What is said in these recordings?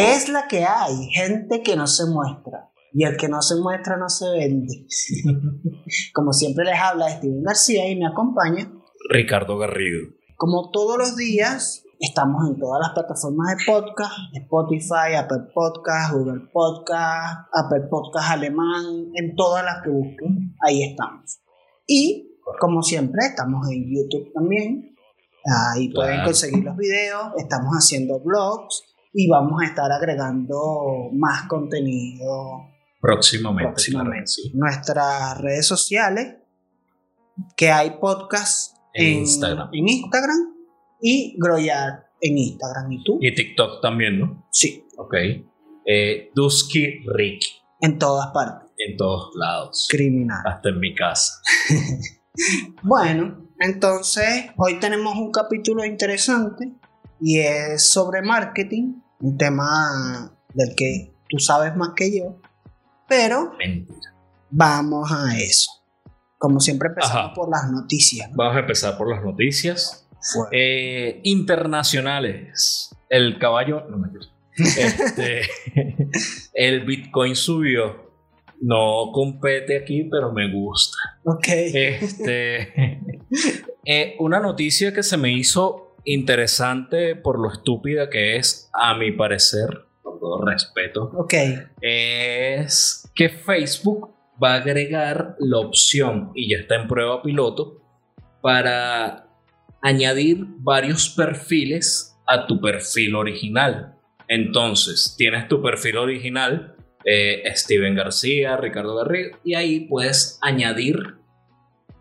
¿Qué es la que hay? Gente que no se muestra. Y el que no se muestra no se vende. Como siempre les habla Steven García y me acompaña Ricardo Garrido. Como todos los días, estamos en todas las plataformas de podcast, Spotify, Apple Podcast, Google Podcast, Apple Podcast Alemán, en todas las que busquen, ahí estamos. Y, como siempre, estamos en YouTube también. Ahí pueden conseguir los videos, estamos haciendo vlogs y vamos a estar agregando más contenido Próximamente. próximamente. claro sí. Nuestras redes sociales, que hay podcast En Instagram. en Instagram y Groyar en Instagram. ¿Y tú? Y TikTok también, ¿no? Sí, Ok. Eh, Dusky Rick. en todas partes. En todos lados. Criminal. Hasta en mi casa. Bueno, entonces hoy tenemos un capítulo interesante y es sobre marketing, un tema del que tú sabes más que yo, pero Mentira. vamos a eso. Como siempre empezamos Ajá. por las noticias. ¿no? Vamos a empezar por las noticias. Eh, internacionales. El caballo. No me este, El Bitcoin subió. No compete aquí, pero me gusta. ok. Este, eh, una noticia que se me hizo interesante por lo estúpida que es, a mi parecer, con todo respeto, Ok. es que Facebook va a agregar la opción, y ya está en prueba piloto, para añadir varios perfiles a tu perfil original. Entonces, tienes tu perfil original, eh, Steven García, Ricardo Garrido, y ahí puedes añadir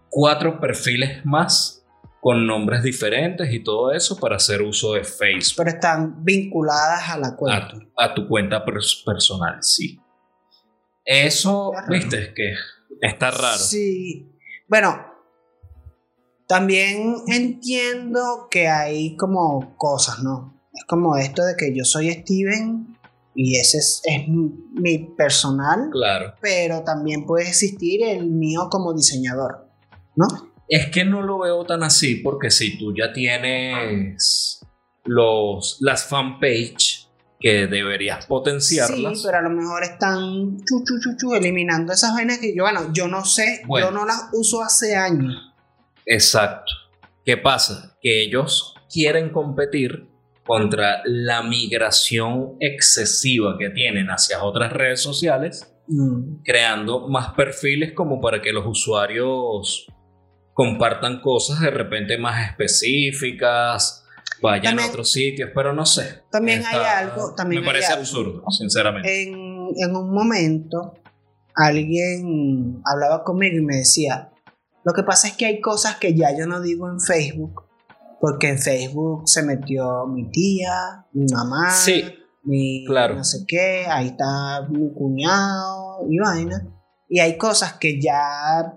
cuatro perfiles más con nombres diferentes y todo eso para hacer uso de Facebook Pero están vinculadas a la cuenta. tu- a tu cuenta pers- personal, sí. Eso, Está viste, es que está raro. Sí. Bueno, también entiendo que hay como cosas, ¿no? Es como esto de que yo soy Steven y ese es, es mi personal, Claro. pero también puede existir el mío como diseñador, ¿no? Es que no lo veo tan así porque si tú ya tienes los, las fanpage que deberías potenciarlas. Sí, pero a lo mejor están chu, chu, chu, chu, eliminando esas vainas que yo, bueno, yo no sé, Bueno. yo no las uso hace años. Exacto. ¿Qué pasa? Que ellos quieren competir contra la migración excesiva que tienen hacia otras redes sociales, Mm. creando más perfiles como para que los usuarios compartan cosas de repente más específicas, vayan También- a otros sitios, pero no sé. También hay algo- también me hay parece algo. absurdo, sinceramente. En, en un momento, alguien hablaba conmigo y me decía, lo que pasa es que hay cosas que ya yo no digo en Facebook, porque en Facebook se metió mi tía, mi mamá, Sí, mi claro. no sé qué, ahí está mi cuñado y vaina. Y hay cosas que ya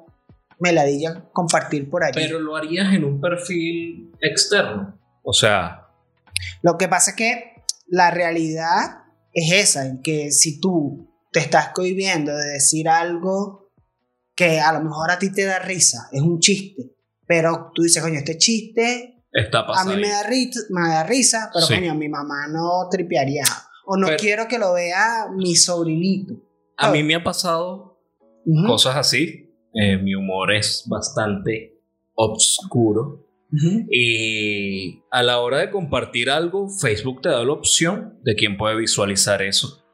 me la di ya compartir por allí. pero lo harías en un perfil externo. O sea, Lo que pasa es que la realidad es esa, en que si tú te estás cohibiendo de decir algo que a lo mejor a ti te da risa, es un chiste, pero tú dices, coño, este chiste está a mí me da, ri- me da risa, pero Sí. coño, mi mamá no tripearía. O no Pero- quiero que lo vea mi sobrinito. A mí me ha pasado cosas así. Eh, mi humor es bastante obscuro. Y a la hora de compartir algo, Facebook te da la opción de quién puede visualizar eso.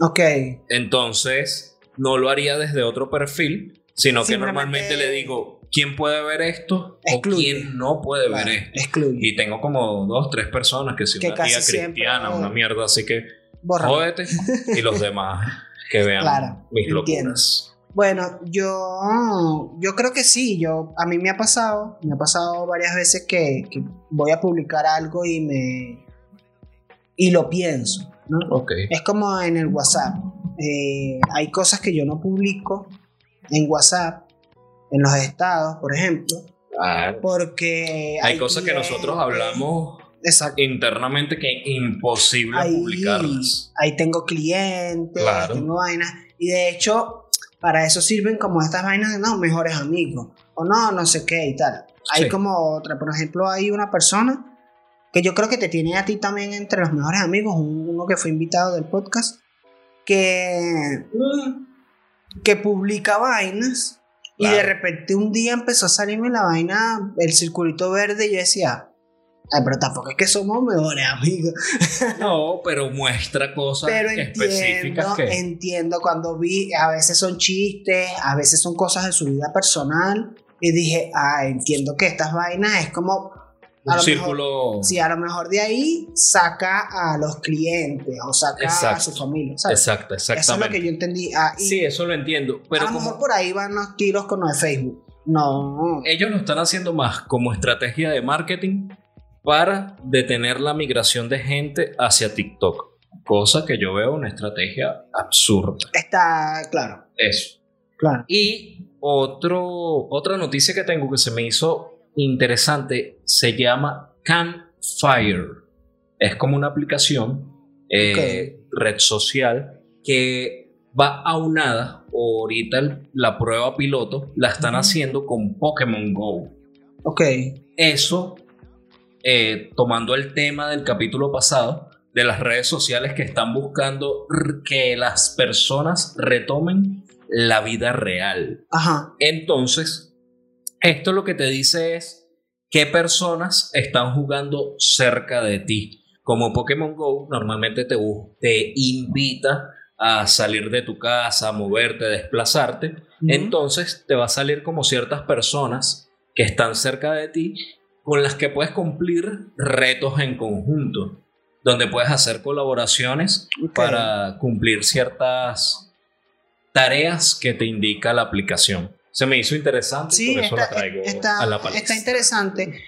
Ok, Entonces, no lo haría desde otro perfil, sino que normalmente le digo quién puede ver esto Excluye. o quién no puede claro, ver esto. excluye. Y tengo como dos, tres personas que si Que una tía cristiana, una mierda, así que jódete. y los demás que vean Claro, mis entiendo. Bueno, yo, yo creo que sí, yo, a mí me ha pasado, me ha pasado varias veces que, que voy a publicar algo y me y lo pienso, ¿no? Es como en el WhatsApp. Eh, hay cosas que yo no publico en WhatsApp, en los estados, por ejemplo, Ah, porque hay cosas que nosotros hablamos Exacto. internamente que es imposible Ahí, publicarlas. ahí tengo clientes, Claro. tengo vainas. Y de hecho, para eso sirven como estas vainas de no, mejores amigos. O no, no sé qué y tal. Hay Sí. como otra. Por ejemplo, hay una persona que yo creo que te tiene a ti también entre los mejores amigos, uno que fue invitado del podcast, que, que publica vainas y de repente un día empezó a salirme la vaina, el circulito verde, y yo decía, ay, pero tampoco es que somos mejores amigos. No, pero muestra cosas pero específicas entiendo, que... entiendo cuando vi, a veces son chistes, a veces son cosas de su vida personal, y dije, ah, entiendo que estas vainas es como un círculo. sí, a lo mejor de ahí saca a los clientes o saca a su familia. ¿sabes? Exacto, exactamente. Eso es lo que yo entendí. Ah, sí, eso lo entiendo. Pero a lo mejor por ahí van los tiros con lo de Facebook. No. Ellos lo están haciendo más como estrategia de marketing para detener la migración de gente hacia TikTok. Cosa que yo veo una estrategia absurda. Está claro. Eso. Claro. Y otro, otra noticia que tengo que se me hizo interesante se llama Campfire. Es como una aplicación, eh, red social, que va aunada. Ahorita la prueba piloto la están haciendo con Pokémon Go. Ok. Eso, eh, tomando el tema del capítulo pasado, de las redes sociales que están buscando que las personas retomen la vida real. Ajá. Entonces, esto lo que te dice es qué personas están jugando cerca de ti. Como Pokémon Go normalmente te, te invita a salir de tu casa, a moverte, a desplazarte, entonces te va a salir como ciertas personas que están cerca de ti con las que puedes cumplir retos en conjunto, donde puedes hacer colaboraciones para cumplir ciertas tareas que te indica la aplicación se me hizo interesante sí, por eso está, la traigo está, a la palestra. Está interesante.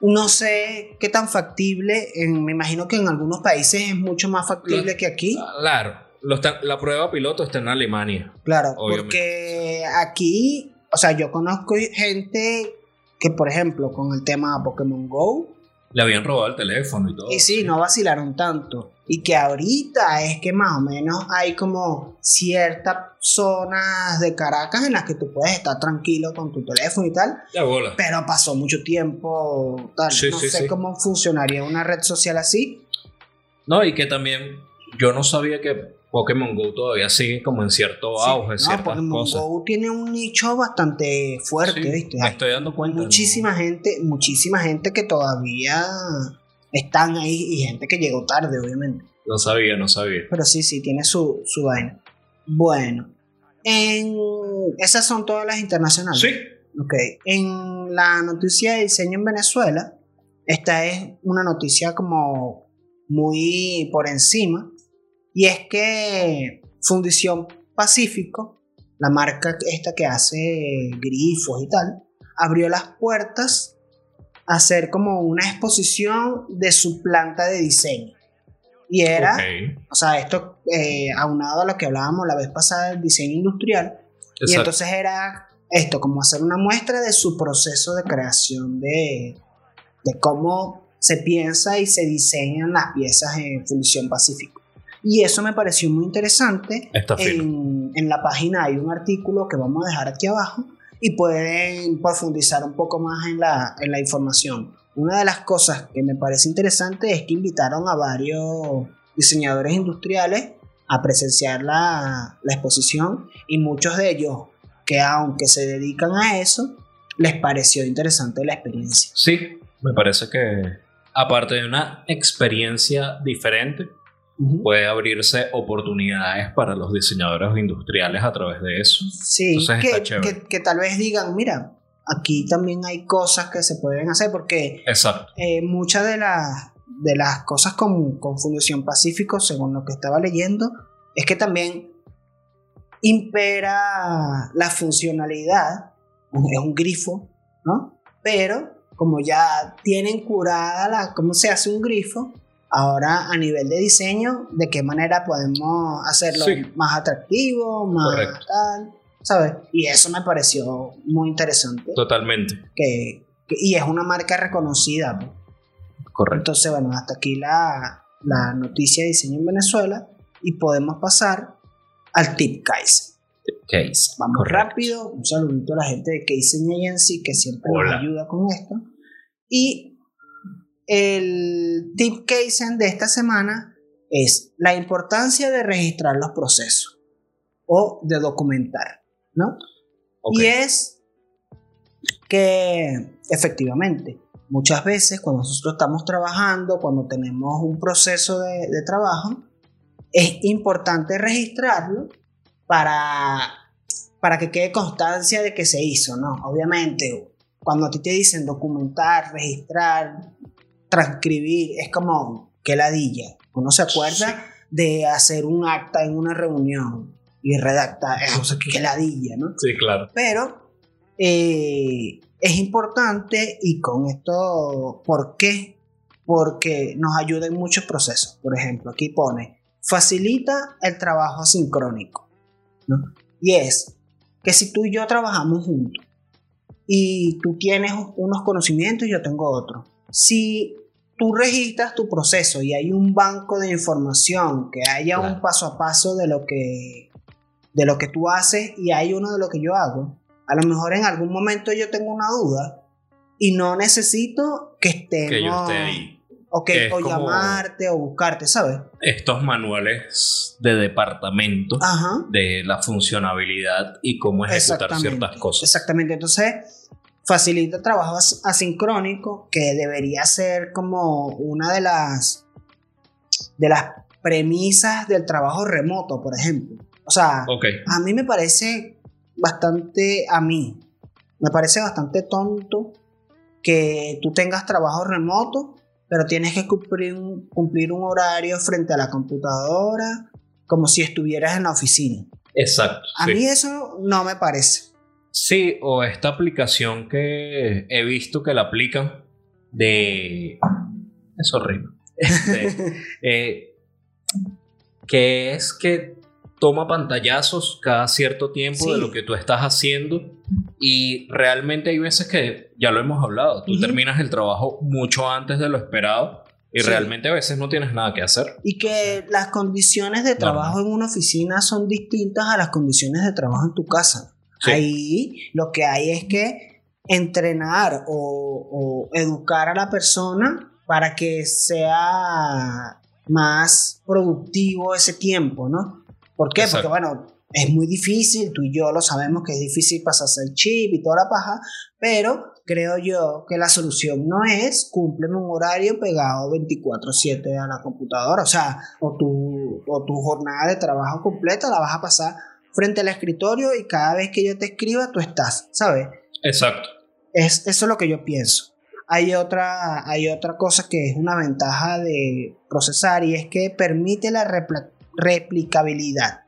No sé qué tan factible, me imagino que en algunos países es mucho más factible que aquí. Claro, la prueba piloto está en Alemania. Claro, porque aquí, o sea, yo conozco gente que, por ejemplo, con el tema Pokémon Go, le habían robado el teléfono y todo. Y sí, no vacilaron tanto. Y que ahorita es que más o menos hay como ciertas zonas de Caracas en las que tú puedes estar tranquilo con tu teléfono y tal. Ya bola. Pero pasó mucho tiempo. Tal. no sé cómo funcionaría una red social así. No, y que también yo no sabía que Pokémon Go todavía sigue como en cierto auge, no, ciertas Pokémon Go tiene un nicho bastante fuerte, ¿viste? Me estoy dando cuenta. Muchísima gente, muchísima gente que todavía están ahí y gente que llegó tarde, obviamente. No sabía, no sabía. Pero sí, sí, tiene su, su vaina. Bueno, en... esas son todas las internacionales. Sí. Ok, en la noticia de diseño en Venezuela, esta es una noticia como muy por encima y es que Fundición Pacífico, la marca esta que hace grifos y tal, abrió las puertas a hacer como una exposición de su planta de diseño. Y era, o sea, esto eh, aunado a lo que hablábamos la vez pasada del diseño industrial. Y entonces era esto, como hacer una muestra de su proceso de creación de, de cómo se piensa y se diseñan las piezas en Fundición Pacífico. Y eso me pareció muy interesante. En, en, la página hay un artículo que vamos a dejar aquí abajo y pueden profundizar un poco más en la, en la información. Una de las cosas que me parece interesante es que invitaron a varios diseñadores industriales a presenciar la, la exposición y muchos de ellos que aunque se dedican a eso, les pareció interesante la experiencia. Sí, me parece que aparte de una experiencia diferente, puede abrirse oportunidades para los diseñadores industriales a través de eso. Sí, que, que, tal vez digan, mira, aquí también hay cosas que se pueden hacer porque eh, muchas de, las de las cosas con, con Fundación Pacífico, según lo que estaba leyendo, es que también impera la funcionalidad, es un grifo, ¿no? Pero como ya tienen curada la, cómo se hace un grifo, Ahora, a nivel de diseño, ¿de qué manera podemos hacerlo más atractivo, más tal? ¿Sabes? Y eso me pareció muy interesante. Totalmente. Que, y es una marca reconocida. Pues. Correcto. Entonces, bueno, hasta aquí la, la noticia de diseño en Venezuela y podemos pasar al tip Kaizen. Case. Vamos rápido. Un saludito a la gente de Kaizen Agency que siempre nos ayuda con esto. Y el tip case de esta semana es la importancia de registrar los procesos o de documentar, ¿no? Y es que efectivamente, muchas veces cuando nosotros estamos trabajando, cuando tenemos un proceso de, de trabajo, es importante registrarlo para, para que quede constancia de que se hizo, ¿no? Obviamente, cuando a ti te dicen documentar, registrar, transcribir, es como que ladilla. Uno se acuerda de hacer un acta en una reunión y redactar, eso que ladilla, ¿no? Sí, claro. Pero eh, es importante y con esto, ¿por qué? Porque nos ayuda en muchos procesos. Por ejemplo, aquí pone, facilita el trabajo sincrónico. ¿no? Y es que si tú y yo trabajamos juntos y tú tienes unos conocimientos y yo tengo otros, si tú registras tu proceso y hay un banco de información, que haya un paso a paso de lo que de lo que tú haces y hay uno de lo que yo hago, a lo mejor en algún momento yo tengo una duda y no necesito que estemos que yo esté ahí. O, que, o llamarte o buscarte, ¿sabes? Estos manuales de departamento Ajá. de la funcionabilidad y cómo ejecutar ciertas cosas. Exactamente. Entonces, facilita trabajo as- asincrónico, que debería ser como una de las de las premisas del trabajo remoto, por ejemplo. O sea, a mí me parece bastante, a mí, me parece bastante tonto que tú tengas trabajo remoto, pero tienes que cumplir un, cumplir un horario frente a la computadora, como si estuvieras en la oficina. Exacto. A sí. mí eso no me parece. Sí, o esta aplicación que he visto que la aplican de... Es horrible. Este, eh, que es que toma pantallazos cada cierto tiempo Sí. de lo que tú estás haciendo y realmente hay veces que, ya lo hemos hablado, tú terminas el trabajo mucho antes de lo esperado y Sí. realmente a veces no tienes nada que hacer. Y que las condiciones de trabajo en una oficina son distintas a las condiciones de trabajo en tu casa. Sí. Ahí lo que hay es que entrenar o, o educar a la persona para que sea más productivo ese tiempo, ¿no? ¿Por qué? Exacto. Porque bueno, es muy difícil, tú y yo lo sabemos que es difícil pasarse el chip y toda la paja, pero creo yo que la solución no es cúmpleme un horario pegado 24/7 a la computadora, o sea, o tu, o tu jornada de trabajo completa la vas a pasar frente al escritorio y cada vez que yo te escriba tú estás, ¿sabes? Exacto. Es, eso es lo que yo pienso. Hay otra, hay otra cosa que es una ventaja de procesar y es que permite la replicabilidad.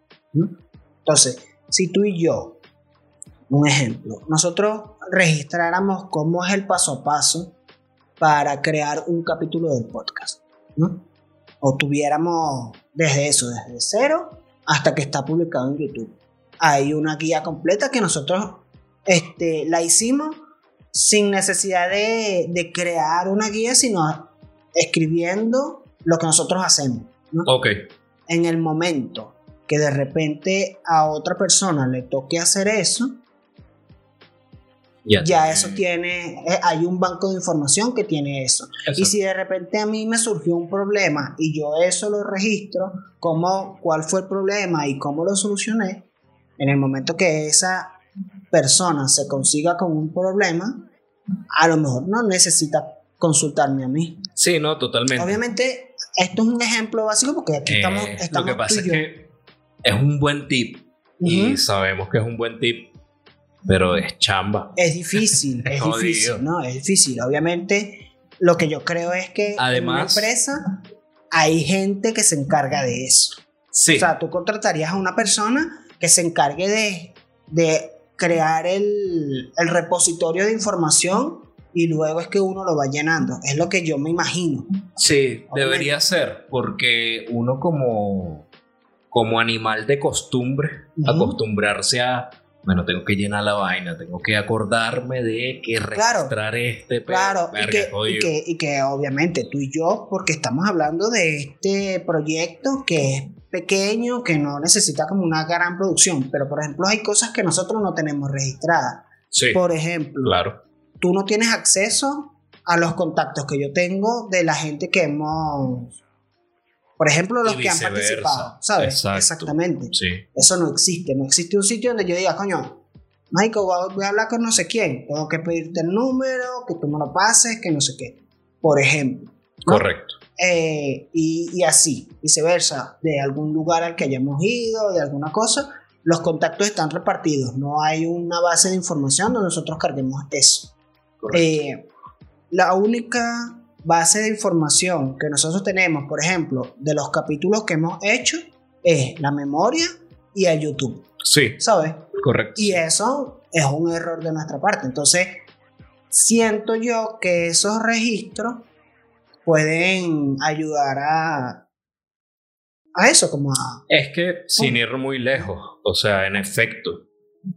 Entonces, si tú y yo, un ejemplo, nosotros registráramos cómo es el paso a paso para crear un capítulo del podcast, ¿no? O tuviéramos desde eso, desde cero hasta que está publicado en YouTube. Hay una guía completa que nosotros este, la hicimos sin necesidad de, de crear una guía, sino escribiendo lo que nosotros hacemos. ¿no? Ok. En el momento que de repente a otra persona le toque hacer eso, Ya, ya eso tiene, eh, hay un banco de información que tiene eso. Y si de repente a mí me surgió un problema y yo eso lo registro, cómo, cuál fue el problema y cómo lo solucioné, en el momento que esa persona se consiga con un problema, a lo mejor no necesita consultarme a mí. Sí, no, totalmente. Obviamente, esto es un ejemplo básico porque aquí Eh, estamos, lo estamos que tú pasa y es yo. que es un buen tip y Ujú. sabemos que es un buen tip, pero es chamba. Es difícil, es Jodido. difícil, ¿no? Es difícil. Obviamente, lo que yo creo es que en una empresa hay gente que se encarga de eso. Sí, O sea, tú contratarías a una persona que se encargue de, de crear el, el repositorio de información y luego es que uno lo va llenando. Es lo que yo me imagino. sí, Obviamente. debería ser, porque uno como, como animal de costumbre, acostumbrarse a, bueno, tengo que llenar la vaina, tengo que acordarme de que Claro. registrar este, Claro, y verga, que, y, que, y que obviamente tú y yo, porque estamos hablando de este proyecto que es pequeño, que no necesita como una gran producción, pero por ejemplo hay cosas que nosotros no tenemos registradas. Sí, Por ejemplo, claro. tú no tienes acceso a los contactos que yo tengo de la gente que hemos, por ejemplo, los Y que han participado, ¿sabes? Exacto. Exactamente. Sí. Eso no existe. No existe un sitio donde yo diga, coño, Michael, voy a- hablar con no sé quién. Tengo que pedirte el número, que tú me lo pases, que no sé qué. Por ejemplo. ¿no? Correcto. Eh, y, y así, viceversa, de algún lugar al que hayamos ido, de alguna cosa, los contactos están repartidos. No hay una base de información donde nosotros carguemos eso. correcto. Eh, la única base de información que nosotros tenemos, por ejemplo, de los capítulos que hemos hecho, es la memoria y el YouTube, sí, ¿sabes? correcto. Y eso es un error de nuestra parte. Entonces, siento yo que esos registros pueden ayudar a, a eso, como a... Es que sin ir muy lejos, o sea, en efecto,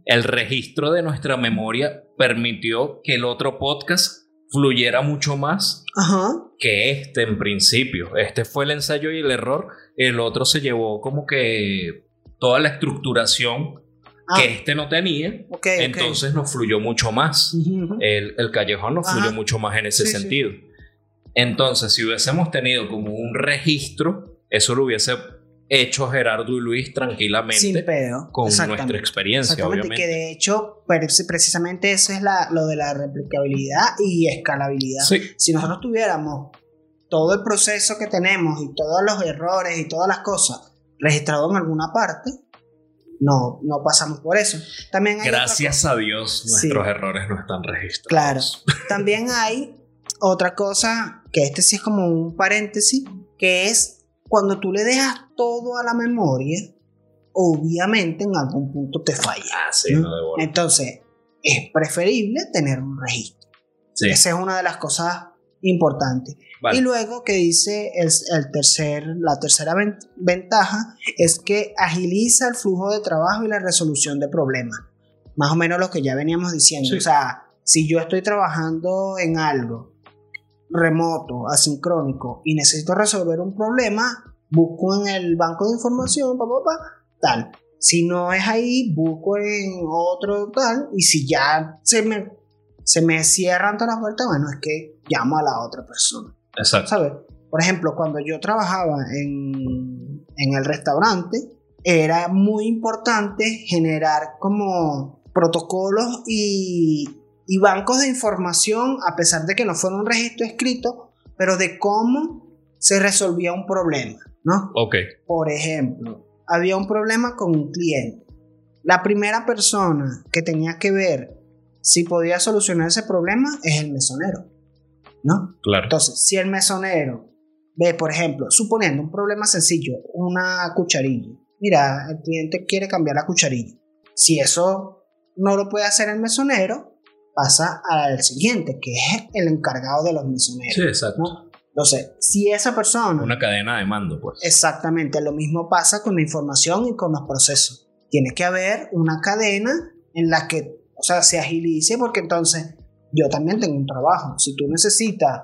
el registro de nuestra memoria permitió que el otro podcast fluyera mucho más Ajá. que este en principio. Este fue el ensayo y el error. El otro se llevó como que toda la estructuración Ah, que este no tenía. Entonces nos fluyó mucho más. El, el callejón nos Ajá. fluyó mucho más en ese Sí, sí. sentido. Entonces, si hubiésemos tenido como un registro, eso lo hubiese hecho Gerardo y Luis tranquilamente Sin pedo. con nuestra experiencia, Exactamente, obviamente. que de hecho, pre- precisamente eso es la, lo de la replicabilidad y escalabilidad. Sí, Si nosotros tuviéramos todo el proceso que tenemos y todos los errores y todas las cosas registrados en alguna parte, no, no pasamos por eso. También hay gracias a Dios Sí. nuestros errores no están registrados. Claro. También hay otra cosa, que este sí es como un paréntesis, que es cuando tú le dejas todo a la memoria, obviamente en algún punto te falla. Ah, sí, ¿Mm? no. Entonces, es preferible tener un registro. Sí, Esa es una de las cosas importantes. vale. Y luego que dice el, el tercer, la tercera ven- ventaja es que agiliza el flujo de trabajo y la resolución de problemas. Más o menos lo que ya veníamos diciendo. Sí. O sea, si yo estoy trabajando en algo remoto, asincrónico, y necesito resolver un problema, busco en el banco de información, pa, pa, pa, tal. Si no es ahí, busco en otro tal, y si ya se me, se me cierran todas las vueltas, bueno, es que llamo a la otra persona. Exacto. ¿sabes? Por ejemplo, cuando yo trabajaba en, en el restaurante, era muy importante generar como protocolos y, y bancos de información, a pesar de que no fuera un registro escrito, pero de cómo se resolvía un problema, ¿no? Ok, Por ejemplo, había un problema con un cliente. La primera persona que tenía que ver si podía solucionar ese problema es el mesonero, ¿no? claro. Entonces, si el mesonero ve, por ejemplo, suponiendo un problema sencillo, una cucharilla. Mira, el cliente quiere cambiar la cucharilla. Si eso no lo puede hacer el mesonero, pasa al siguiente, que es el encargado de los mesoneros. Sí, exacto. ¿no? Entonces, si esa persona... Una cadena de mando, pues. Exactamente, lo mismo pasa con la información y con los procesos. Tiene que haber una cadena en la que, o sea, se agilice porque entonces yo también tengo un trabajo. Si tú necesitas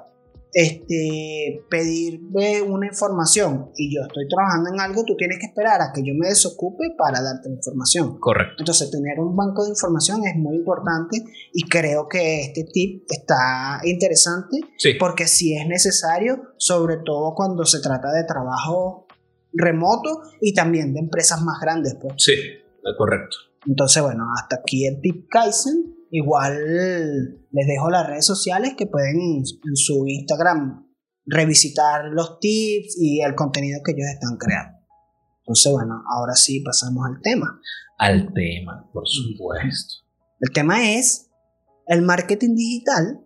este, pedirme una información y yo estoy trabajando en algo, tú tienes que esperar a que yo me desocupe para darte la información. Correcto. Entonces, tener un banco de información es muy importante y creo que este tip está interesante Sí, porque sí es necesario, sobre todo cuando se trata de trabajo remoto y también de empresas más grandes, pues. sí, correcto. Entonces, bueno, hasta aquí el tip Kaizen. Igual les dejo las redes sociales que pueden en su Instagram revisitar los tips y el contenido que ellos están creando. Entonces, bueno, ahora sí pasamos al tema. Al tema, por supuesto. El tema es el marketing digital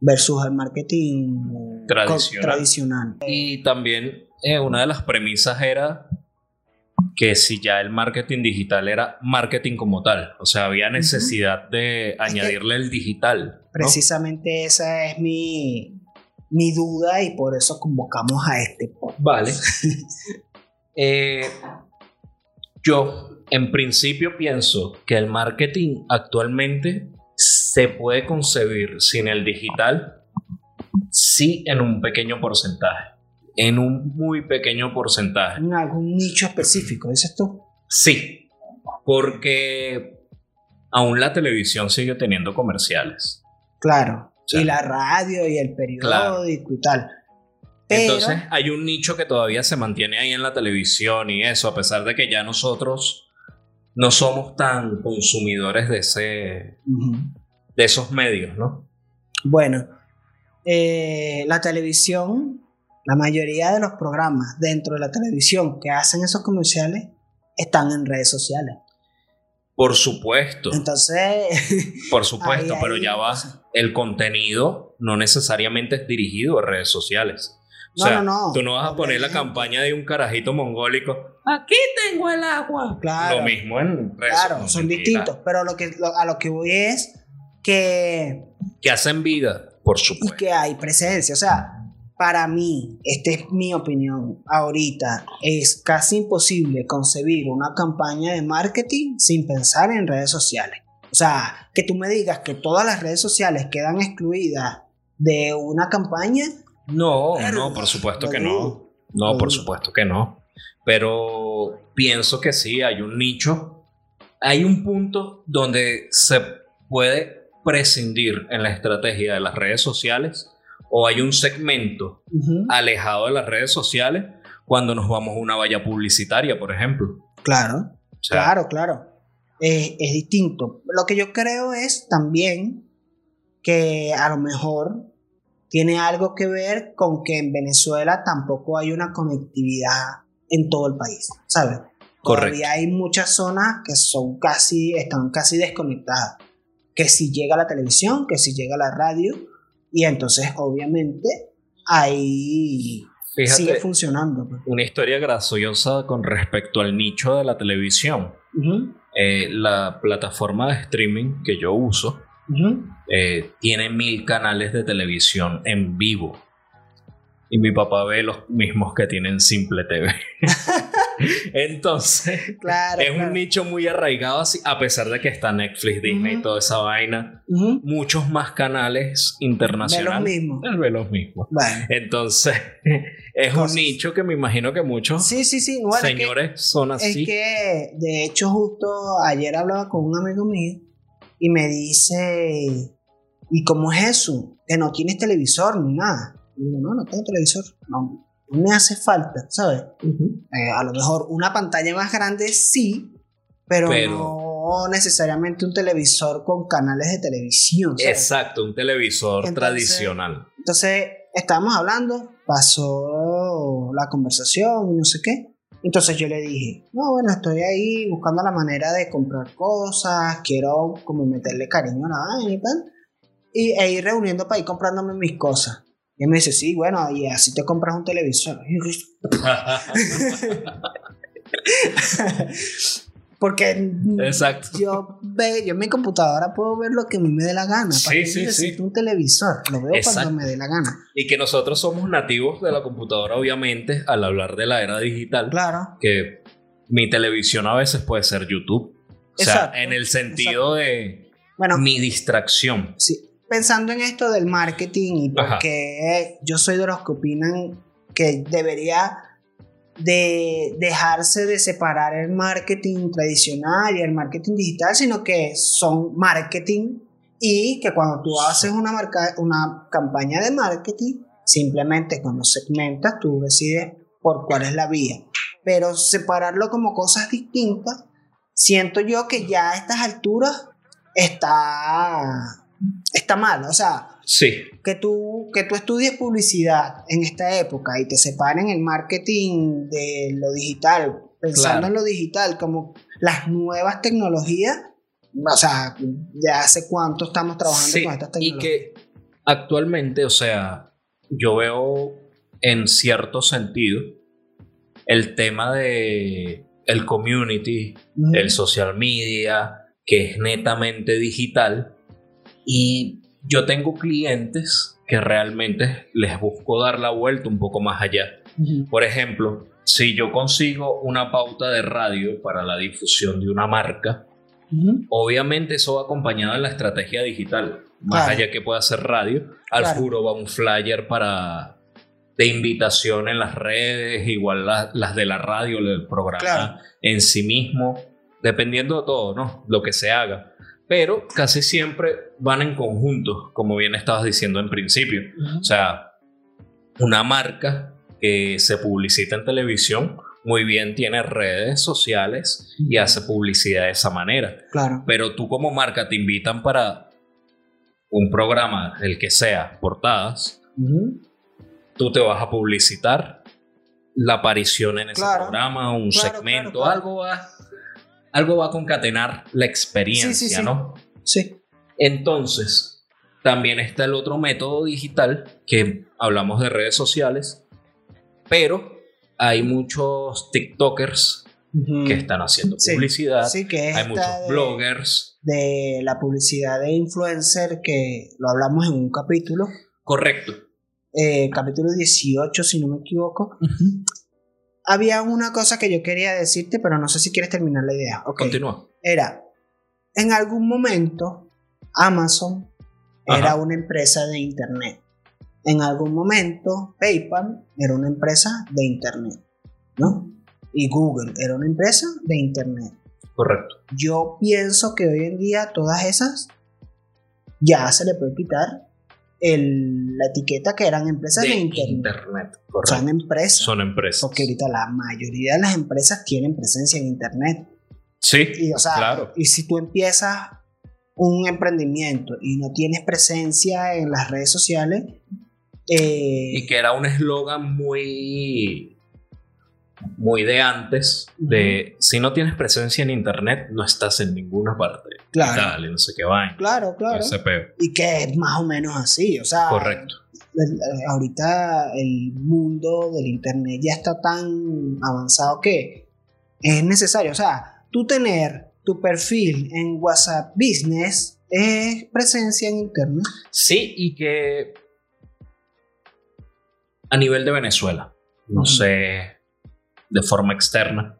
versus el marketing Tradicional. tradicional. Y también eh, una de las premisas era que si ya el marketing digital era marketing como tal, o sea, había necesidad de añadirle el digital. ¿no? Precisamente esa es mi, mi duda y por eso convocamos a este podcast. Vale. Eh, yo, en principio, pienso que el marketing actualmente se puede concebir sin el digital, sí, en un pequeño porcentaje. En un muy pequeño porcentaje. En algún nicho específico, dices tú. Sí, porque aún la televisión sigue teniendo comerciales. Claro. y la radio y el periódico y tal. Entonces hay un nicho que todavía se mantiene ahí en la televisión y eso, a pesar de que ya nosotros no somos tan consumidores de ese de esos medios, ¿no? Bueno, eh, la televisión, la mayoría de los programas dentro de la televisión que hacen esos comerciales están en redes sociales. Por supuesto. Entonces. Por supuesto, pero ya va. El contenido no necesariamente es dirigido a redes sociales. O sea, no, no, Tú no vas a poner la campaña de un carajito mongólico. Aquí tengo el agua. Claro. Lo mismo en redes Claro, son distintos. Pero lo que, a lo que voy es que. Que hacen vida, por supuesto. Y que hay presencia. O sea, para mí, esta es mi opinión ahorita, es casi imposible concebir una campaña de marketing sin pensar en redes sociales. O sea, que tú me digas que todas las redes sociales quedan excluidas de una campaña. No, no, por supuesto que no. No, por supuesto que no. Pero pienso que sí, hay un nicho. Hay un punto donde se puede prescindir en la estrategia de las redes sociales o hay un segmento alejado de las redes sociales cuando nos vamos a una valla publicitaria, por ejemplo. Claro, claro, claro. es distinto. Lo que yo creo es también que a lo mejor tiene algo que ver con que en Venezuela tampoco hay una conectividad en todo el país, ¿sabes? Todavía hay muchas zonas que son casi, están casi desconectadas. Que si llega la televisión, que si llega la radio, y entonces, obviamente, ahí sigue funcionando. Pues. Una historia graciosa con respecto al nicho de la televisión. Eh, la plataforma de streaming que yo uso eh, tiene mil canales de televisión en vivo. Y mi papá ve los mismos que tienen Simple TV. Entonces, es un nicho muy arraigado así, a pesar de que está Netflix, Disney y toda esa vaina. Muchos más canales internacionales. Ve los mismos. Ve los mismos. Entonces, es un nicho que me imagino que muchos sí, sí, sí. señores son así. Es que, de hecho, justo ayer hablaba con un amigo mío y me dice, ¿y cómo es eso? Que no tienes televisor ni nada. Y digo, no, no tengo televisor. No, me hace falta, ¿sabes? Eh, a lo mejor una pantalla más grande sí, pero, no necesariamente un televisor con canales de televisión. Exacto, un televisor tradicional. Entonces, estábamos hablando, pasó la conversación y no sé qué. Entonces yo le dije, no, bueno, estoy ahí buscando la manera de comprar cosas, quiero como meterle cariño a la vaina y tal, y, e ir reuniendo para ir comprándome mis cosas. Y me dice, sí, bueno, y así te compras un televisor. Porque Exacto. yo ve, yo en mi computadora puedo ver lo que a mí me dé la gana. Sí, sí, sí. un televisor, lo veo cuando me dé la gana. Y que nosotros somos nativos de la computadora, obviamente, al hablar de la era digital. Claro. Que mi televisión a veces puede ser YouTube. O sea, en el sentido de bueno, mi distracción. Sí, pensando en esto del marketing y porque yo soy de los que opinan que debería de dejarse de separar el marketing tradicional y el marketing digital, sino que son marketing y que cuando tú haces una, marca, una campaña de marketing, simplemente cuando segmentas tú decides por cuál es la vía. Pero separarlo como cosas distintas, siento yo que ya a estas alturas está está mal. O sea, sí. que, tú, que tú estudies publicidad en esta época y te separen el marketing de lo digital, pensando en lo digital como las nuevas tecnologías. O sea, ya hace cuánto estamos trabajando con estas tecnologías. Y que actualmente, o sea, yo veo en cierto sentido el tema de el community, el social media, que es netamente digital, y yo tengo clientes que realmente les busco dar la vuelta un poco más allá. Por ejemplo, si yo consigo una pauta de radio para la difusión de una marca, obviamente eso va acompañado en la estrategia digital. Más allá que pueda ser radio, al juro va un flyer para de invitación en las redes, igual las de la radio, el programa en sí mismo, dependiendo de todo, ¿no? Lo que se haga. Pero casi siempre van en conjunto, como bien estabas diciendo en principio. O sea, una marca que se publicita en televisión muy bien tiene redes sociales y hace publicidad de esa manera. Claro. Pero tú como marca te invitan para un programa, el que sea, portadas, tú te vas a publicitar la aparición en ese Claro. programa, un Claro, segmento, algo va algo va a concatenar la experiencia, Sí, sí, sí. ¿no? Sí. Entonces, también está el otro método digital que hablamos de redes sociales, pero hay muchos TikTokers que están haciendo publicidad, Sí, que hay muchos de- bloggers, de la publicidad de influencer que lo hablamos en un capítulo, correcto. eh, capítulo 18 si no me equivoco. Había una cosa que yo quería decirte, pero no sé si quieres terminar la idea. Continúa. Era, en algún momento Amazon era una empresa de Internet. En algún momento PayPal era una empresa de Internet, ¿no? Y Google era una empresa de Internet. Correcto. Yo pienso que hoy en día todas esas ya se le puede quitar el- la etiqueta que eran empresas de, De internet. internet. Correcto. Son empresas. Son empresas. porque ahorita la mayoría de las empresas tienen presencia en internet. Sí, Y, o sea, claro. y si tú empiezas un emprendimiento y no tienes presencia en las redes sociales, eh, Y que era un eslogan muy muy de antes de si no tienes presencia en internet no estás en ninguna parte Claro. Dale, no sé qué vaina claro, claro. ese peo. Y que es más o menos así, o sea, correcto el- ahorita el mundo del internet ya está tan avanzado que es necesario, o sea, tú tener tu perfil en WhatsApp Business es presencia en internet. sí y que a nivel de Venezuela no sé de forma externa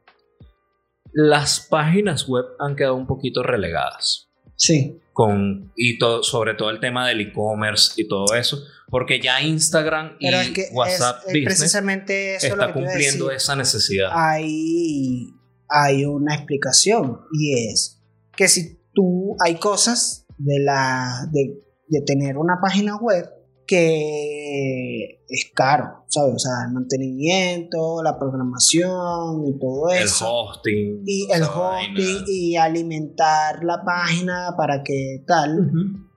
las páginas web han quedado un poquito relegadas Sí, con y todo sobre todo el tema del e-commerce y todo eso porque ya Instagram y pero es que WhatsApp es, es Business precisamente eso lo está que cumpliendo decir. esa necesidad. Hay, hay una explicación y es que si tú hay cosas de la de, de tener una página web que es caro, ¿sabes? O sea, el mantenimiento, la programación y todo el eso. hosting. y el hosting y alimentar la página para que tal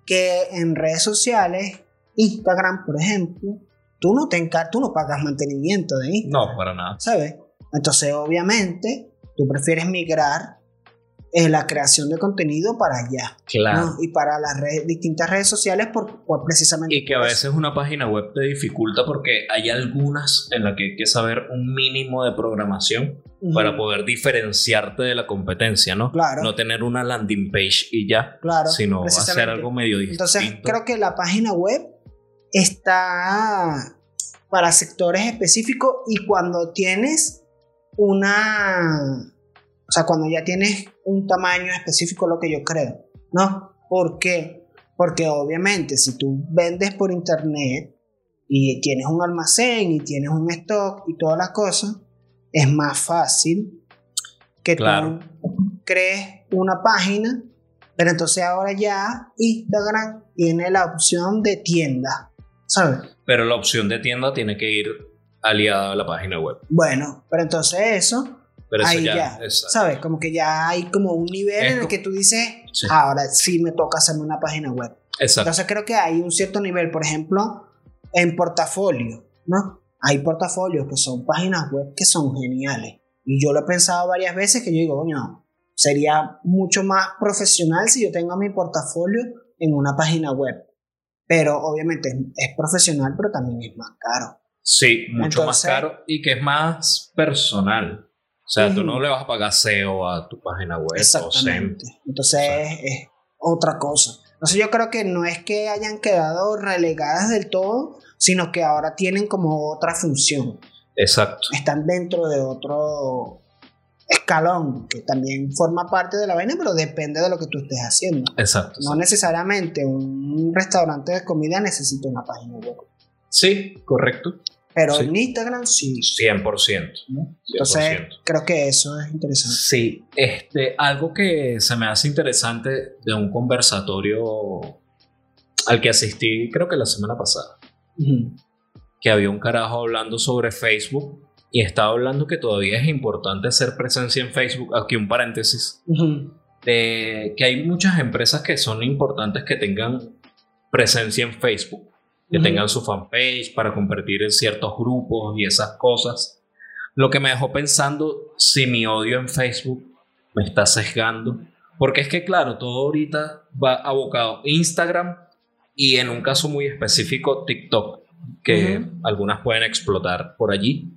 que en redes sociales, Instagram, por ejemplo, tú no te encar tú no pagas mantenimiento de Instagram. No, para nada. ¿sabes? Entonces, obviamente, tú prefieres migrar la creación de contenido para allá. Claro. ¿no? Y para las redes- distintas redes sociales, por, por precisamente. Y que a veces una página web te dificulta porque hay algunas en las que hay que saber un mínimo de programación para poder diferenciarte de la competencia, ¿no? Claro. No tener una landing page y ya, Claro, sino hacer algo medio distinto. Entonces, creo que la página web está para sectores específicos y cuando tienes una. O sea, cuando ya tienes un tamaño específico, lo que yo creo, ¿no? ¿Por qué? Porque obviamente, si tú vendes por internet y tienes un almacén y tienes un stock y todas las cosas, es más fácil que Claro. tú crees una página, pero entonces ahora ya Instagram tiene la opción de tienda, ¿sabes? Pero la opción de tienda tiene que ir aliada a la página web. Bueno, pero entonces eso, Pero eso ahí ya. ¿sabes? Como que ya hay como un nivel Es en el que tú dices, Sí. ahora sí me toca hacerme una página web. Exacto. Entonces creo que hay un cierto nivel, por ejemplo, en portafolio, ¿no? Hay portafolios que son páginas web que son geniales. Y yo lo he pensado varias veces que yo digo, coño, sería mucho más profesional si yo tengo mi portafolio en una página web. Pero obviamente es, es profesional, pero también es más caro. Sí, mucho más Entonces- caro y que es más personal. O sea, tú no le vas a pagar SEO a tu página web o SEM. Exactamente. Entonces Exacto. es, es otra cosa. Entonces yo creo que no es que hayan quedado relegadas del todo, sino que ahora tienen como otra función. Exacto. Están dentro de otro escalón que también forma parte de la vaina, pero depende de lo que tú estés haciendo. Exacto. No necesariamente un restaurante de comida necesita una página web, Sí, correcto. pero Sí. en Instagram sí. 100%. ¿no? Entonces 100%. creo que eso es interesante. Sí, este, algo que se me hace interesante de un conversatorio al que asistí creo que la semana pasada, que había un carajo hablando sobre Facebook y estaba hablando que todavía es importante hacer presencia en Facebook. Aquí un paréntesis. De que hay muchas empresas que son importantes que tengan presencia en Facebook, que tengan su fanpage para compartir en ciertos grupos y esas cosas. Lo que me dejó pensando si mi odio en Facebook me está sesgando. Porque es que, claro, todo ahorita va abocado Instagram y en un caso muy específico TikTok, que algunas pueden explotar por allí.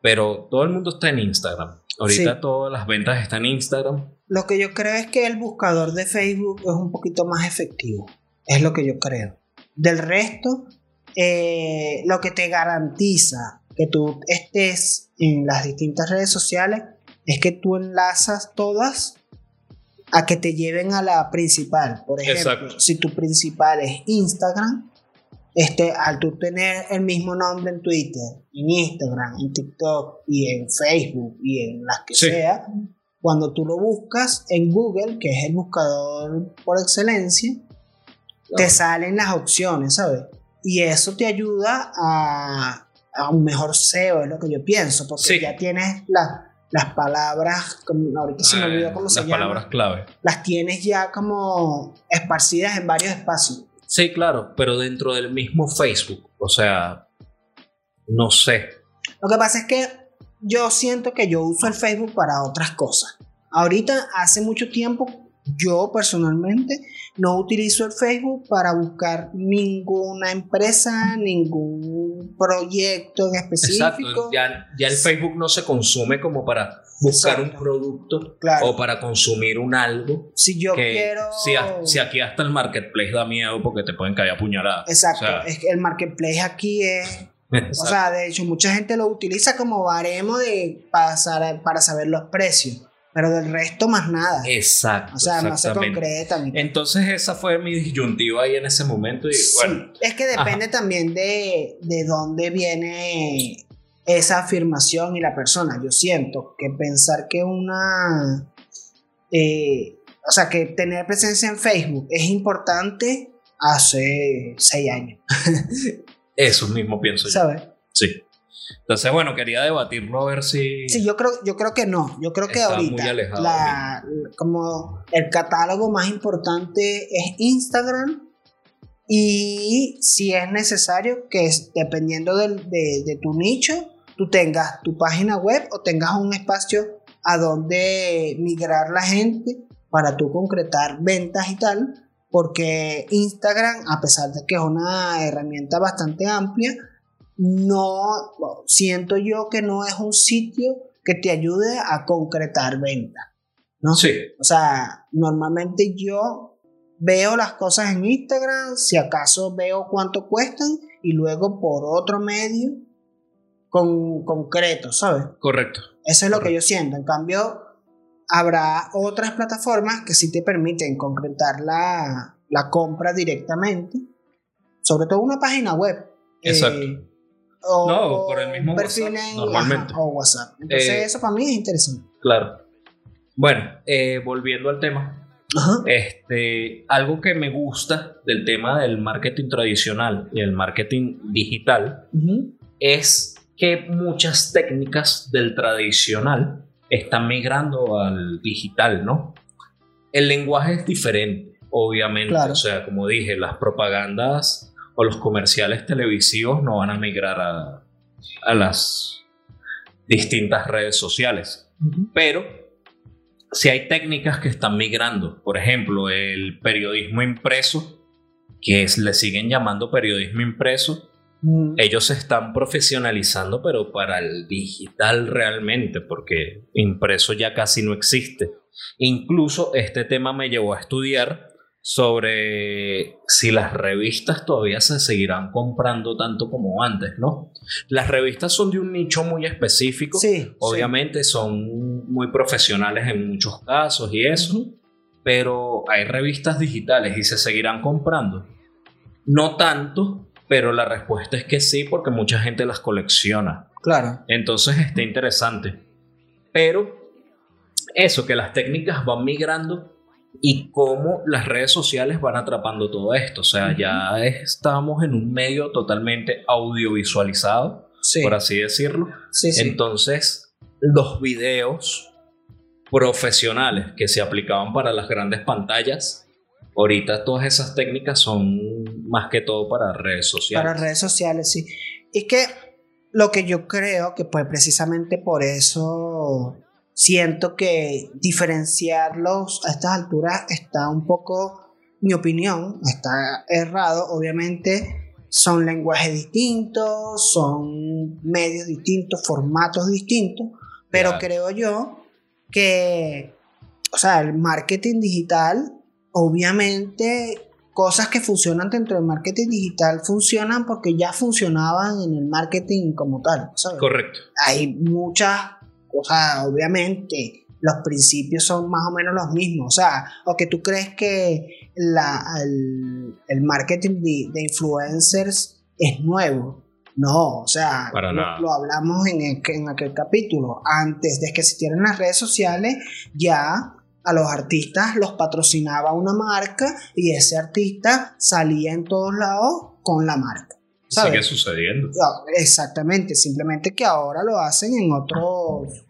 Pero todo el mundo está en Instagram. Ahorita todas las ventas están en Instagram. Lo que yo creo es que el buscador de Facebook es un poquito más efectivo. Es lo que yo creo. Del resto, eh, lo que te garantiza que tú estés en las distintas redes sociales es que tú enlazas todas a que te lleven a la principal. Por ejemplo, si tu principal es Instagram, este, al tú tener el mismo nombre en Twitter, en Instagram, en TikTok y en Facebook y en las que sea, cuando tú lo buscas en Google, que es el buscador por excelencia, te salen las opciones, ¿sabes? Y eso te ayuda a, a, un mejor SEO, es lo que yo pienso, porque ya tienes las palabras, como, ahorita se me olvidó cómo se llama. Las palabras clave. Las tienes ya como esparcidas en varios espacios. Sí, claro, pero dentro del mismo Facebook. O sea, no sé. Lo que pasa es que yo siento que yo uso el Facebook para otras cosas. Ahorita, hace mucho tiempo, yo personalmente no utilizo el Facebook para buscar ninguna empresa, ningún proyecto en específico. Exacto, ya, ya el Facebook no se consume como para buscar un producto o para consumir un algo. Si yo quiero. Si, aquí hasta el marketplace da miedo porque te pueden caer apuñaladas. Exacto. es que el marketplace aquí es. O sea, de hecho, mucha gente lo utiliza como baremo de pasar, para saber los precios. Pero del resto más nada. Exacto. O sea, no se concreta. Entonces esa fue mi disyuntiva ahí en ese momento. Y, bueno, es que depende también de, de dónde viene esa afirmación y la persona. Yo siento que pensar que una... Eh, o sea, que tener presencia en Facebook es importante hace seis años. Eso mismo pienso yo. ¿Sabes? Sí. Entonces, bueno, quería debatirlo a ver si. Sí, yo creo, yo creo que no. Yo creo que ahorita. como el catálogo más importante es Instagram. Y si es necesario, que dependiendo de, de, tu nicho, tú tengas tu página web o tengas un espacio a donde migrar la gente para tú concretar ventas y tal. Porque Instagram, a pesar de que es una herramienta bastante amplia, no, siento yo que no es un sitio que te ayude a concretar ventas. ¿no? Sí. O sea, normalmente yo veo las cosas en Instagram, si acaso veo cuánto cuestan y luego por otro medio con concreto, ¿sabes? Correcto. Eso es lo que yo siento. En cambio, habrá otras plataformas que sí te permiten concretar la, la compra directamente, sobre todo una página web. Exacto. Eh, no, por el mismo perfil WhatsApp, normalmente. o WhatsApp. Entonces, eh, eso para mí es interesante. Claro. Bueno, eh, volviendo al tema. Este, algo que me gusta del tema del marketing tradicional y el marketing digital es que muchas técnicas del tradicional están migrando al digital, ¿no? El lenguaje es diferente, obviamente. O sea, como dije, las propagandas o los comerciales televisivos no van a migrar a, las distintas redes sociales. Pero si hay técnicas que están migrando, por ejemplo, el periodismo impreso, que es, le siguen llamando periodismo impreso, ellos se están profesionalizando, pero para el digital realmente, porque impreso ya casi no existe. Incluso este tema me llevó a estudiar sobre si las revistas todavía se seguirán comprando tanto como antes, ¿no? Las revistas son de un nicho muy específico, sí, obviamente son muy profesionales en muchos casos y eso, pero hay revistas digitales y se seguirán comprando. No tanto, pero la respuesta es que sí, porque mucha gente las colecciona. Claro. Entonces está interesante. Pero eso, que las técnicas van migrando y cómo las redes sociales van atrapando todo esto. O sea, ya estamos en un medio totalmente audiovisualizado, por así decirlo. Entonces, los videos profesionales que se aplicaban para las grandes pantallas, ahorita todas esas técnicas son más que todo para redes sociales. Para redes sociales, sí. Y que lo que yo creo que pues precisamente por eso siento que diferenciarlos a estas alturas está un poco, mi opinión, está errado. Obviamente son lenguajes distintos, son medios distintos, formatos distintos, pero creo yo que, o sea, el marketing digital, obviamente cosas que funcionan dentro del marketing digital funcionan porque ya funcionaban en el marketing como tal. Correcto. Hay muchas o sea, obviamente los principios son más o menos los mismos. O sea, o que tú crees que la, el, marketing de, influencers es nuevo. No, o sea, lo, hablamos en, en aquel capítulo. Antes de que existieran las redes sociales, ya a los artistas los patrocinaba una marca y ese artista salía en todos lados con la marca. Sigue sucediendo. Exactamente, simplemente que ahora lo hacen en otros,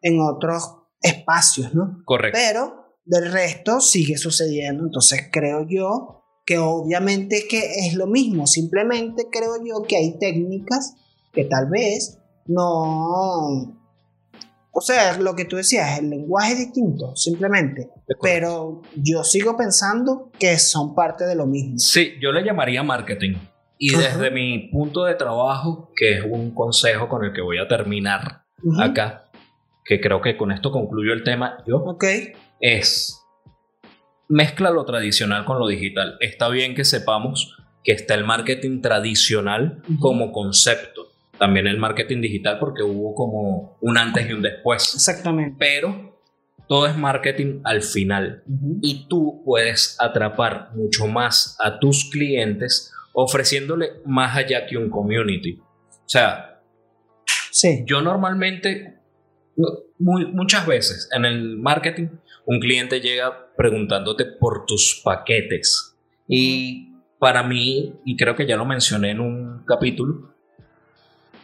en otros espacios, ¿no? Correcto. Pero del resto sigue sucediendo, entonces creo yo que obviamente es que es lo mismo, simplemente creo yo que hay técnicas que tal vez no... O sea, lo que tú decías, el lenguaje es distinto, simplemente. Pero yo sigo pensando que son parte de lo mismo. Sí, yo le llamaría marketing. Y desde mi punto de trabajo, que es un consejo con el que voy a terminar acá, que creo que con esto concluyo el tema, yo, okay. es mezcla lo tradicional con lo digital. Está bien que sepamos que está el marketing tradicional como concepto, también el marketing digital porque hubo como un antes y un después. Exactamente. Pero todo es marketing al final y tú puedes atrapar mucho más a tus clientes ofreciéndole más allá que un community. O sea, sí. yo normalmente, muy, muchas veces en el marketing, un cliente llega preguntándote por tus paquetes. Y para mí, y creo que ya lo mencioné en un capítulo,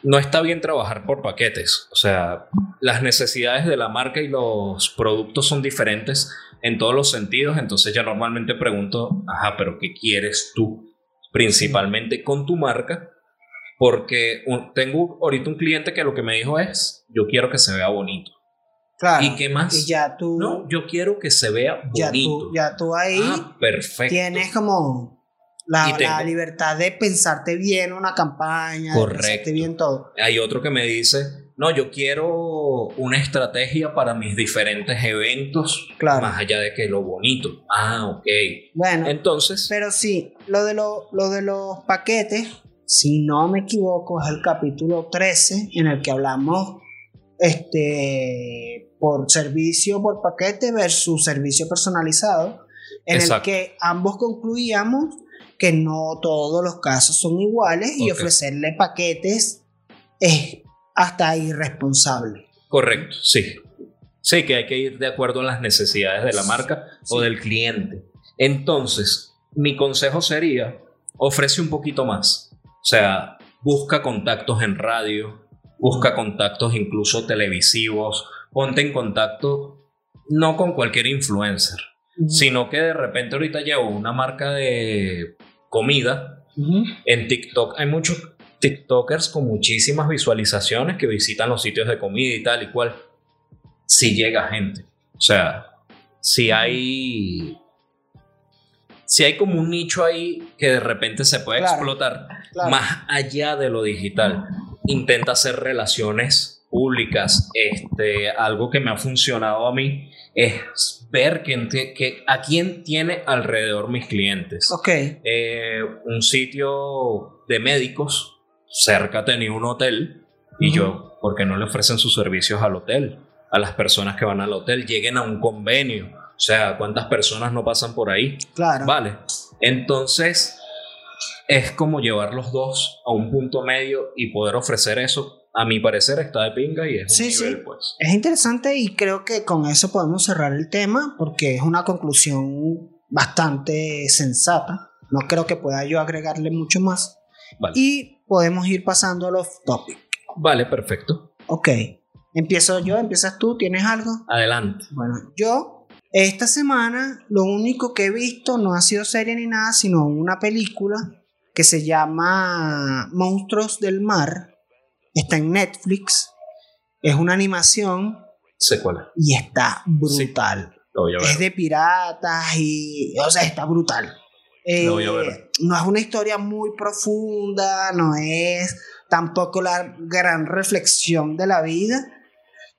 no está bien trabajar por paquetes. O sea, las necesidades de la marca y los productos son diferentes en todos los sentidos. Entonces ya normalmente pregunto, ajá, pero ¿qué quieres tú? Principalmente con tu marca, porque tengo ahorita un cliente que lo que me dijo es, yo quiero que se vea bonito. Claro. ¿Y qué más? Y ya tú... No, yo quiero que se vea bonito. Ya tú, ahí... Ah, perfecto. Tienes como la, la, libertad de pensarte bien una campaña, Correcto. de pensarte bien todo. Hay otro que me dice, no, yo quiero una estrategia para mis diferentes eventos, claro. más allá de que lo bonito. Ah, ok. Bueno, entonces. Pero sí, lo de, lo, de los paquetes, si no me equivoco, es el capítulo 13 en el que hablamos este, por servicio por paquete versus servicio personalizado, en el que ambos concluíamos que no todos los casos son iguales y ofrecerle paquetes es hasta irresponsable. Correcto, sí. Sí, que hay que ir de acuerdo a las necesidades de la marca o del cliente. Entonces, mi consejo sería, ofrece un poquito más. O sea, busca contactos en radio, busca contactos incluso televisivos, ponte en contacto no con cualquier influencer, sino que de repente ahorita llevo una marca de comida. En TikTok hay muchos TikTokers con muchísimas visualizaciones que visitan los sitios de comida y tal y cual. Si llega gente. O sea, si hay. Si hay como un nicho ahí que de repente se puede explotar más allá de lo digital. Intenta hacer relaciones públicas. Este, algo que me ha funcionado a mí es ver que, a quién tiene alrededor mis clientes. Ok. Eh, un sitio de médicos cerca tenía un hotel y yo, ¿por qué no le ofrecen sus servicios al hotel? A las personas que van al hotel, lleguen a un convenio. O sea, ¿cuántas personas no pasan por ahí? Claro. Vale. Entonces, es como llevar los dos a un punto medio y poder ofrecer eso a mi parecer está de pinga y es Sí, un sí. pues. Es interesante y creo que con eso podemos cerrar el tema porque es una conclusión bastante sensata. No creo que pueda yo agregarle mucho más. Vale. Y podemos ir pasando a los topics. Vale, perfecto. Ok. Empiezo yo, empiezas tú, ¿tienes algo? Adelante. Bueno, yo esta semana lo único que he visto no ha sido serie ni nada, sino una película que se llama Monstruos del Mar. Está en Netflix. Es una animación Sé cuál es. y está brutal. Lo voy a ver. Es de piratas y. O sea, está brutal. Eh, Lo voy a ver. No es una historia muy profunda, no es tampoco la gran reflexión de la vida,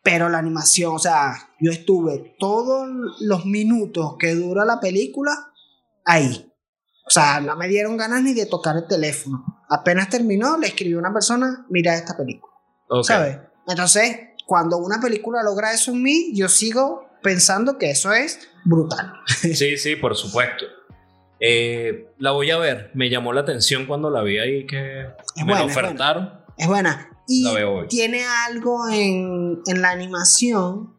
pero la animación, o sea, yo estuve todos los minutos que dura la película ahí. O sea, no me dieron ganas ni de tocar el teléfono. Apenas terminó, le escribí a una persona, mira esta película. Ok. ¿Sabes? Entonces, cuando una película logra eso en mí, yo sigo pensando que eso es brutal. Sí, sí, por supuesto. Eh, la voy a ver. Me llamó la atención cuando la vi ahí que Es me buena, la es buena. ofertaron. Es buena. Y La veo hoy. tiene algo en, en la animación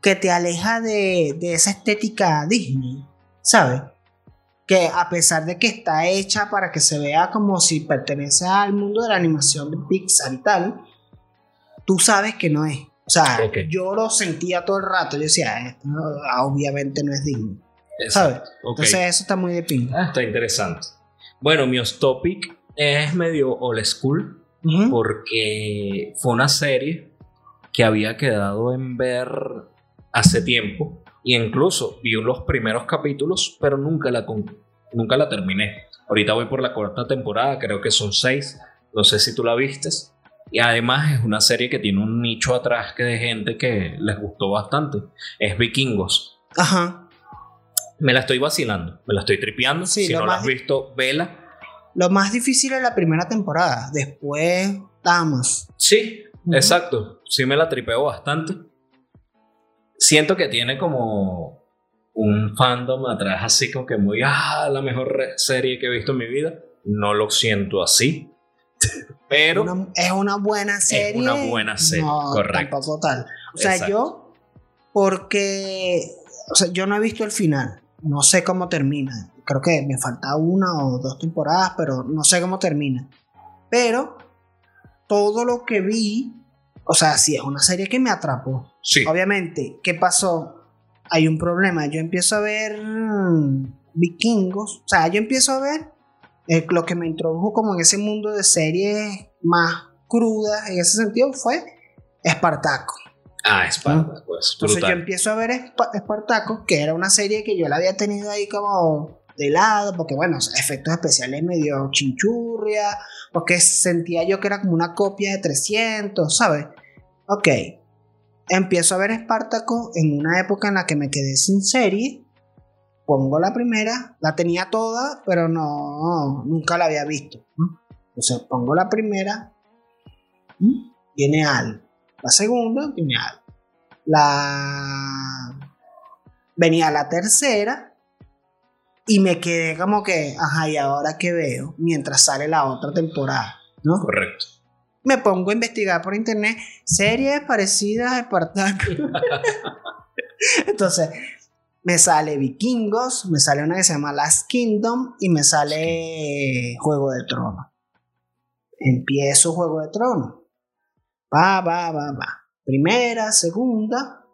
que te aleja de, de esa estética Disney, ¿sabes? Que a pesar de que está hecha para que se vea como si pertenece al mundo de la animación de Pixar y tal, tú sabes que no es. O sea, yo lo sentía todo el rato. Yo decía, esto no- obviamente no es Disney. Exacto. ¿Sabes? Ok. Entonces eso está muy de pinga. Ah, está interesante. Bueno, mi topic es medio old school Ujú. porque fue una serie que había quedado en ver hace tiempo y incluso vi los primeros capítulos, pero nunca la, nunca la terminé. Ahorita voy por la cuarta temporada, creo que son seis, no sé si tú la vistes. Y además es una serie que tiene un nicho atrás que de gente que les gustó bastante. Es Vikingos. Ajá. Me la estoy vacilando, me la estoy tripeando. Sí, si no la has visto, vela. Lo más difícil es la primera temporada. Después, damas. Sí, exacto. Sí me la tripeo bastante. Siento que tiene como un fandom atrás así como que muy, ah, la mejor serie que he visto en mi vida. No lo siento así. Pero Una- es una buena serie. una buena serie, No, correcto. tampoco tal. O sea, Exacto. yo, porque, o sea, yo no he visto el final. No sé cómo termina. Creo que me falta una o dos temporadas, pero no sé cómo termina. Pero todo lo que vi, o sea, sí es una serie que me atrapó. sí, Obviamente, ¿qué pasó? Hay un problema. Yo empiezo a ver mm, vikingos. O sea, yo empiezo a ver eh, lo que me introdujo como en ese mundo de series más crudas. En ese sentido fue Espartaco. Ah, Esparta, pues Entonces yo empiezo a ver Espa- Espartaco, que era una serie que yo la había tenido ahí como de lado, porque bueno, efectos especiales medio chinchurria, porque sentía yo que era como una copia de 300, ¿sabes? Ok, empiezo a ver Espartaco en una época en la que me quedé sin serie, pongo la primera, la tenía toda, pero no, nunca la había visto. Entonces pongo la primera, ¿m? tiene algo. La segunda algo. La. Venía la tercera. Y me quedé como que, ajá, ¿y ahora qué veo? Mientras sale la otra temporada, ¿no? Correcto. Me pongo a investigar por internet series parecidas a Espartaco. Entonces, me sale Vikingos, me sale una que se llama Last Kingdom y me sale Juego de Tronos. Empiezo Juego de Tronos. Va, va, va, va. Primera, segunda,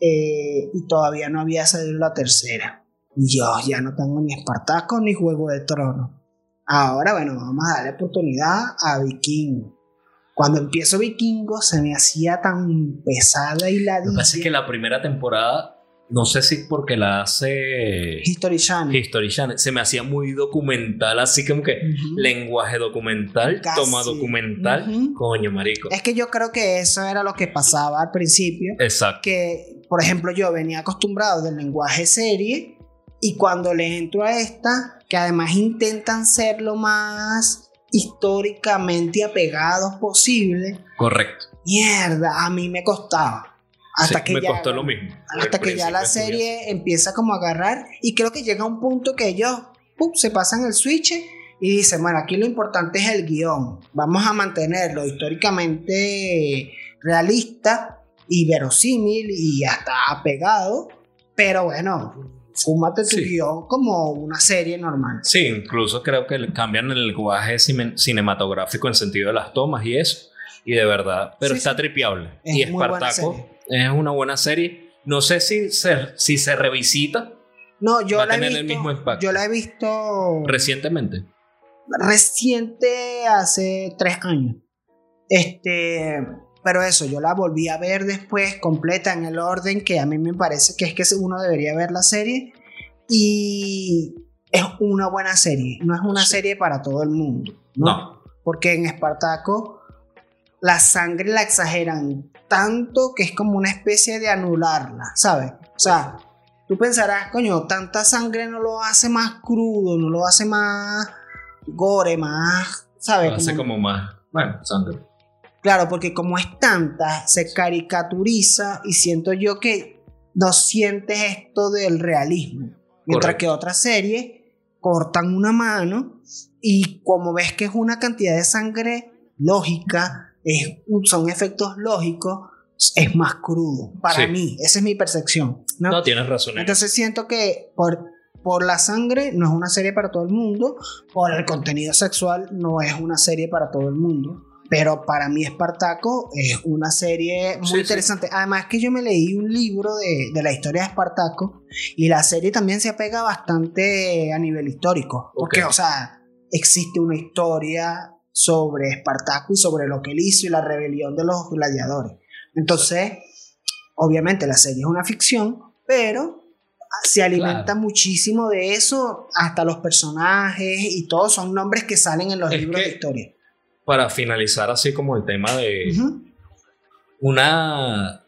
eh, y todavía no había salido la tercera. Y yo ya no tengo ni Espartaco ni Juego de Tronos. Ahora, bueno, vamos a darle oportunidad a Vikingo. Cuando empiezo Vikingo se me hacía tan pesada y la Lo que pasa es que la primera temporada, no sé si porque la hace History Channel. History Channel, se me hacía muy documental, así como que lenguaje documental, Casi. toma documental. Coño, marico. Es que yo creo que eso era lo que pasaba al principio. Exacto. Que, por ejemplo, yo venía acostumbrado del lenguaje serie y cuando le entro a esta, que además intentan ser lo más históricamente apegados posible, Correcto. mierda, a mí me costaba. Hasta Sí, que me ya, costó lo mismo. hasta que ya la serie empieza como a agarrar y creo que llega un punto que ellos ¡pum! se pasan el switch y dice, bueno, aquí lo importante es el guion, vamos a mantenerlo históricamente realista y verosímil y hasta apegado, pero bueno, fúmate tu Sí. guion como una serie normal. Sí, incluso creo que cambian el lenguaje cine- cinematográfico en sentido de las tomas y eso. Y de verdad, pero Sí, está tripeable. Es y Espartaco es una buena serie. No sé si se, si se revisita No, yo Va a la he visto, el mismo impacto. Yo la he visto recientemente. reciente hace tres años. Este, pero eso, yo la volví a ver después completa en el orden que a mí me parece que es que uno debería ver la serie y es una buena serie, no es una serie para todo el mundo, ¿no? No. Porque en Espartaco la sangre la exageran tanto que es como una especie de anularla, ¿sabes? O sea, tú pensarás, coño, tanta sangre no lo hace más crudo, no lo hace más gore, más, ¿sabes? Hace Como- como más. Bueno, sangre. Claro, porque como es tanta, se caricaturiza y siento yo que no sientes esto del realismo. Mientras Correcto. que otras series cortan una mano y como ves que es una cantidad de sangre lógica, es, son efectos lógicos, es más crudo. Para Sí. mí, esa es mi percepción. ¿no? No, tienes razón. en Entonces siento que por, por la sangre no es una serie para todo el mundo, por el contenido sexual no es una serie para todo el mundo. Pero para mí Espartaco es una serie muy Sí, sí. interesante. Además que yo me leí un libro de, de la historia de Espartaco y la serie también se apega bastante a nivel histórico. Porque, Ok. o sea, existe una historia sobre Espartaco y sobre lo que él hizo y la rebelión de los gladiadores. Entonces, obviamente la serie es una ficción, pero se alimenta Claro. muchísimo de eso, hasta los personajes y todos son nombres que salen en los Es libros de historia. Para finalizar así como el tema de una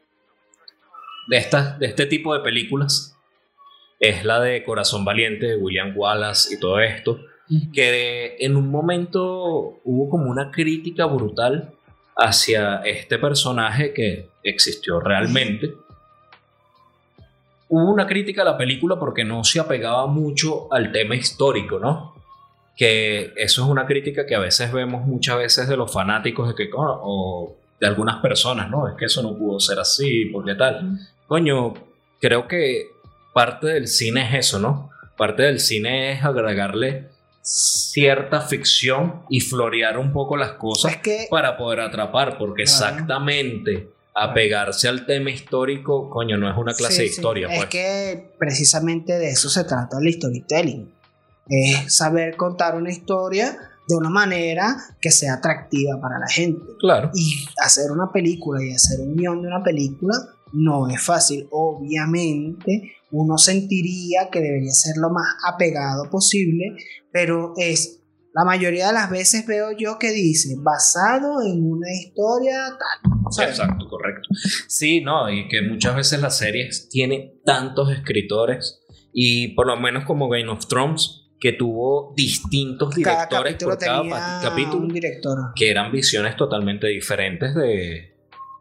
de estas de este tipo de películas es la de Corazón Valiente de William Wallace y todo esto que en un momento hubo como una crítica brutal hacia este personaje que existió realmente. Hubo una crítica a la película porque no se apegaba mucho al tema histórico, ¿no? Que eso es una crítica que a veces vemos muchas veces de los fanáticos de que, "Oh", o de algunas personas, ¿no? Es que eso no pudo ser así, porque tal. Coño, creo que parte del cine es eso, ¿no? Parte del cine es agregarle cierta ficción y florear un poco las cosas Es que para poder atrapar, porque exactamente apegarse al tema histórico, coño, no es una clase Sí, de sí. historia, Es pues. que precisamente de eso se trata el storytelling. Es saber contar una historia de una manera que sea atractiva para la gente. Claro. Y hacer una película y hacer un guion de una película no es fácil. Obviamente uno sentiría que debería ser lo más apegado posible, pero es la mayoría de las veces veo yo que dice basado en una historia tal. ¿sabes? Exacto, correcto. Sí, no, y que muchas veces las series tienen tantos escritores y por lo menos como Game of Thrones, que tuvo distintos directores por cada tenía capítulo, un director. que eran visiones totalmente diferentes de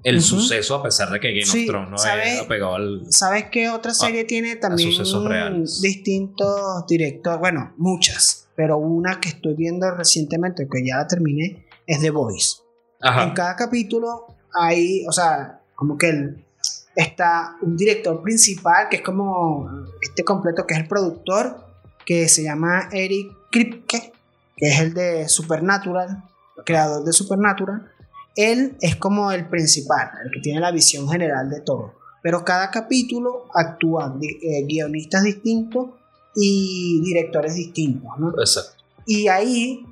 el suceso, a pesar de que Game Sí, of Thrones no es apegado al... ¿Sabes qué otra serie tiene también sucesos reales. distintos directores? Bueno, muchas, pero una que estoy viendo recientemente, que ya la terminé, es The Voice. En Ajá, cada capítulo hay, o sea, como que el- está un director principal, que es como este completo, que es el productor, que se llama Eric Kripke, que es el de Supernatural, el creador de Supernatural. Él es como el principal, el que tiene la visión general de todo. Pero cada capítulo actúan eh, guionistas distintos y directores distintos, ¿no? exacto. Y ahí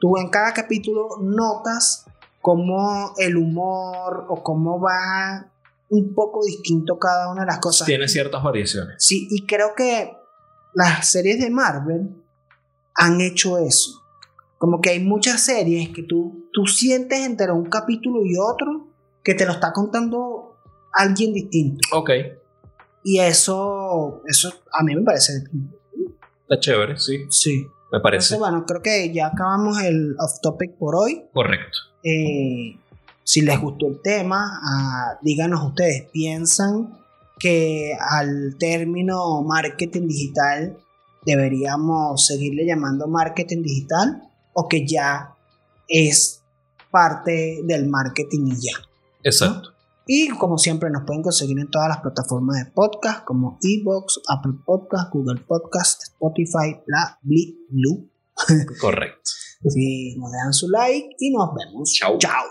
tú en cada capítulo notas cómo el humor o cómo va un poco distinto cada una de las cosas. Tiene ciertas variaciones. Sí, y creo que las series de Marvel han hecho eso. Como que hay muchas series que tú, tú sientes entre un capítulo y otro que te lo está contando alguien distinto. Ok, Y eso, eso a mí me parece. está chévere, sí, Sí. me parece Entonces, bueno, creo que ya acabamos el off topic por hoy. correcto. Eh, si les gustó el tema, ah, díganos ustedes, ¿piensan que al término marketing digital deberíamos seguirle llamando marketing digital o que ya es parte del marketing y ya. Exacto. Y como siempre nos pueden conseguir en todas las plataformas de podcast como Evox, Apple Podcast, Google Podcast, Spotify, la Blue. Correcto. Si nos dejan su like y nos vemos. Chao. Chao.